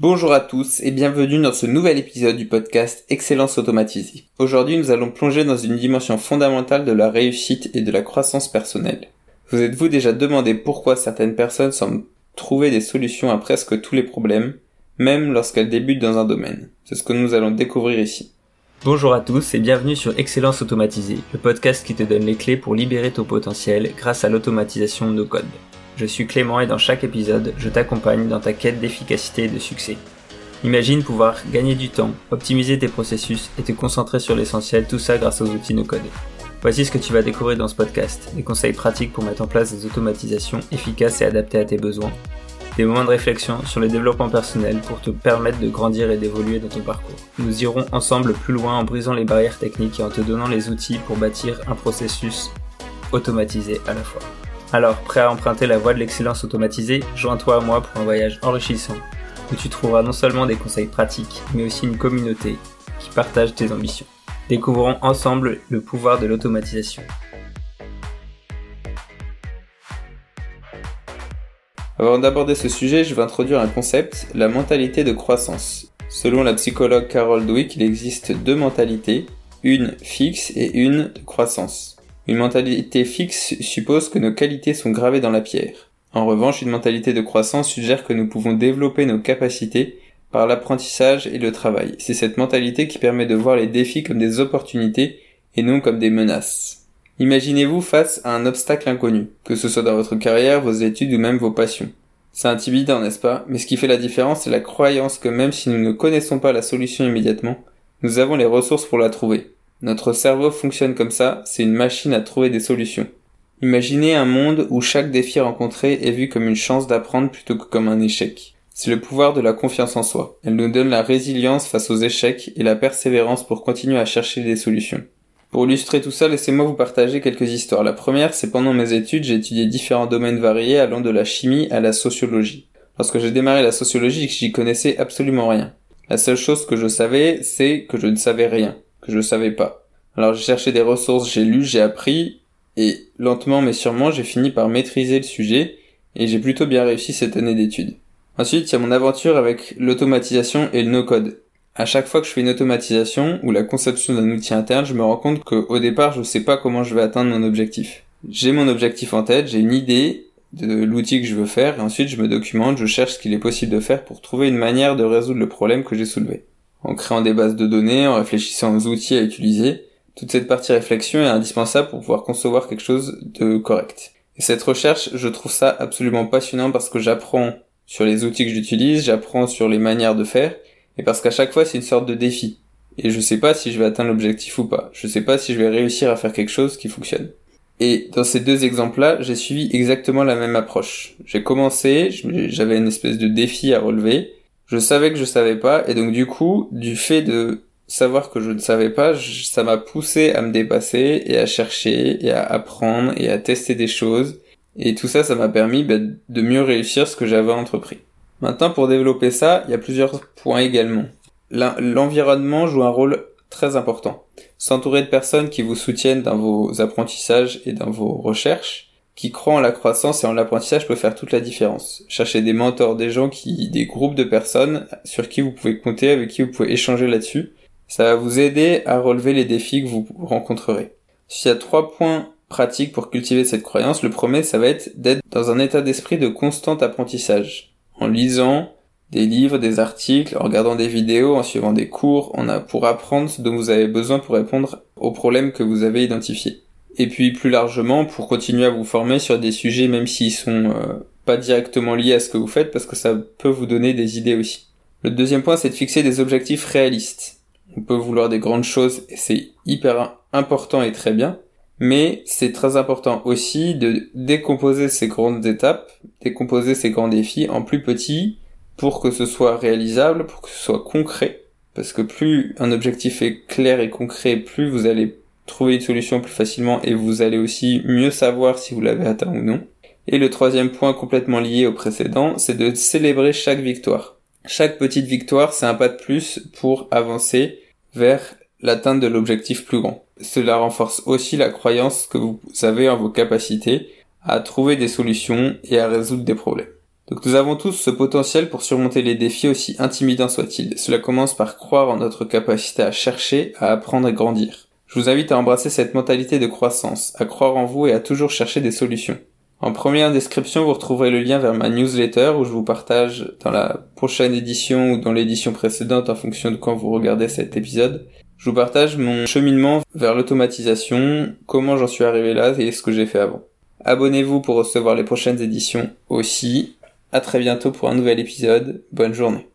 Bonjour à tous et bienvenue dans ce nouvel épisode du podcast Excellence automatisée. Aujourd'hui nous allons plonger dans une dimension fondamentale de la réussite et de la croissance personnelle. Vous êtes-vous déjà demandé pourquoi certaines personnes semblent trouver des solutions à presque tous les problèmes, même lorsqu'elles débutent dans un domaine? C'est ce que nous allons découvrir ici. Bonjour à tous et bienvenue sur Excellence automatisée, le podcast qui te donne les clés pour libérer ton potentiel grâce à l'automatisation de nos codes. Je suis Clément et dans chaque épisode, je t'accompagne dans ta quête d'efficacité et de succès. Imagine pouvoir gagner du temps, optimiser tes processus et te concentrer sur l'essentiel, tout ça grâce aux outils no-code. Voici ce que tu vas découvrir dans ce podcast, des conseils pratiques pour mettre en place des automatisations efficaces et adaptées à tes besoins, des moments de réflexion sur le développement personnel pour te permettre de grandir et d'évoluer dans ton parcours. Nous irons ensemble plus loin en brisant les barrières techniques et en te donnant les outils pour bâtir un processus automatisé à la fois. Alors, prêt à emprunter la voie de l'excellence automatisée, joins-toi à moi pour un voyage enrichissant, où tu trouveras non seulement des conseils pratiques, mais aussi une communauté qui partage tes ambitions. Découvrons ensemble le pouvoir de l'automatisation. Avant d'aborder ce sujet, je vais introduire un concept, la mentalité de croissance. Selon la psychologue Carol Dweck, il existe deux mentalités, une fixe et une de croissance. Une mentalité fixe suppose que nos qualités sont gravées dans la pierre. En revanche, une mentalité de croissance suggère que nous pouvons développer nos capacités par l'apprentissage et le travail. C'est cette mentalité qui permet de voir les défis comme des opportunités et non comme des menaces. Imaginez-vous face à un obstacle inconnu, que ce soit dans votre carrière, vos études ou même vos passions. C'est intimidant, n'est-ce pas? Mais ce qui fait la différence, c'est la croyance que même si nous ne connaissons pas la solution immédiatement, nous avons les ressources pour la trouver. Notre cerveau fonctionne comme ça, c'est une machine à trouver des solutions. Imaginez un monde où chaque défi rencontré est vu comme une chance d'apprendre plutôt que comme un échec. C'est le pouvoir de la confiance en soi. Elle nous donne la résilience face aux échecs et la persévérance pour continuer à chercher des solutions. Pour illustrer tout ça, laissez-moi vous partager quelques histoires. La première, c'est pendant mes études, j'ai étudié différents domaines variés allant de la chimie à la sociologie. Lorsque j'ai démarré la sociologie, j'y connaissais absolument rien. La seule chose que je savais, c'est que je ne savais rien je savais pas. Alors j'ai cherché des ressources, j'ai lu, j'ai appris, et lentement mais sûrement j'ai fini par maîtriser le sujet, et j'ai plutôt bien réussi cette année d'études. Ensuite, il y a mon aventure avec l'automatisation et le no-code. À chaque fois que je fais une automatisation ou la conception d'un outil interne, je me rends compte qu'au départ, je ne sais pas comment je vais atteindre mon objectif. J'ai mon objectif en tête, j'ai une idée de l'outil que je veux faire, et ensuite je me documente, je cherche ce qu'il est possible de faire pour trouver une manière de résoudre le problème que j'ai soulevé en créant des bases de données, en réfléchissant aux outils à utiliser. Toute cette partie réflexion est indispensable pour pouvoir concevoir quelque chose de correct. Et cette recherche, je trouve ça absolument passionnant parce que j'apprends sur les outils que j'utilise, j'apprends sur les manières de faire, et parce qu'à chaque fois c'est une sorte de défi. Et je sais pas si je vais atteindre l'objectif ou pas. Je sais pas si je vais réussir à faire quelque chose qui fonctionne. Et dans ces deux exemples-là, j'ai suivi exactement la même approche. J'ai commencé, j'avais une espèce de défi à relever, je savais que je savais pas, et donc du coup, du fait de savoir que je ne savais pas, ça m'a poussé à me dépasser et à chercher et à apprendre et à tester des choses. Et tout ça, ça m'a permis bah, de mieux réussir ce que j'avais entrepris. Maintenant, pour développer ça, il y a plusieurs points également. L'environnement joue un rôle très important. S'entourer de personnes qui vous soutiennent dans vos apprentissages et dans vos recherches, qui croient en la croissance et en l'apprentissage peut faire toute la différence. Cherchez des mentors, des gens qui, des groupes de personnes sur qui vous pouvez compter, avec qui vous pouvez échanger là-dessus. Ça va vous aider à relever les défis que vous rencontrerez. S'il y a trois points pratiques pour cultiver cette croyance, le premier, ça va être d'être dans un état d'esprit de constant apprentissage. En lisant des livres, des articles, en regardant des vidéos, en suivant des cours, on a pour apprendre ce dont vous avez besoin pour répondre aux problèmes que vous avez identifiés et puis plus largement pour continuer à vous former sur des sujets même s'ils sont euh, pas directement liés à ce que vous faites parce que ça peut vous donner des idées aussi. Le deuxième point c'est de fixer des objectifs réalistes. On peut vouloir des grandes choses et c'est hyper important et très bien, mais c'est très important aussi de décomposer ces grandes étapes, décomposer ces grands défis en plus petits pour que ce soit réalisable, pour que ce soit concret, parce que plus un objectif est clair et concret, plus vous allez trouver une solution plus facilement et vous allez aussi mieux savoir si vous l'avez atteint ou non. Et le troisième point complètement lié au précédent, c'est de célébrer chaque victoire. Chaque petite victoire, c'est un pas de plus pour avancer vers l'atteinte de l'objectif plus grand. Cela renforce aussi la croyance que vous avez en vos capacités à trouver des solutions et à résoudre des problèmes. Donc nous avons tous ce potentiel pour surmonter les défis aussi intimidants soient-ils. Cela commence par croire en notre capacité à chercher, à apprendre et grandir. Je vous invite à embrasser cette mentalité de croissance, à croire en vous et à toujours chercher des solutions. En première description, vous retrouverez le lien vers ma newsletter où je vous partage dans la prochaine édition ou dans l'édition précédente en fonction de quand vous regardez cet épisode. Je vous partage mon cheminement vers l'automatisation, comment j'en suis arrivé là et ce que j'ai fait avant. Abonnez-vous pour recevoir les prochaines éditions aussi. À très bientôt pour un nouvel épisode. Bonne journée.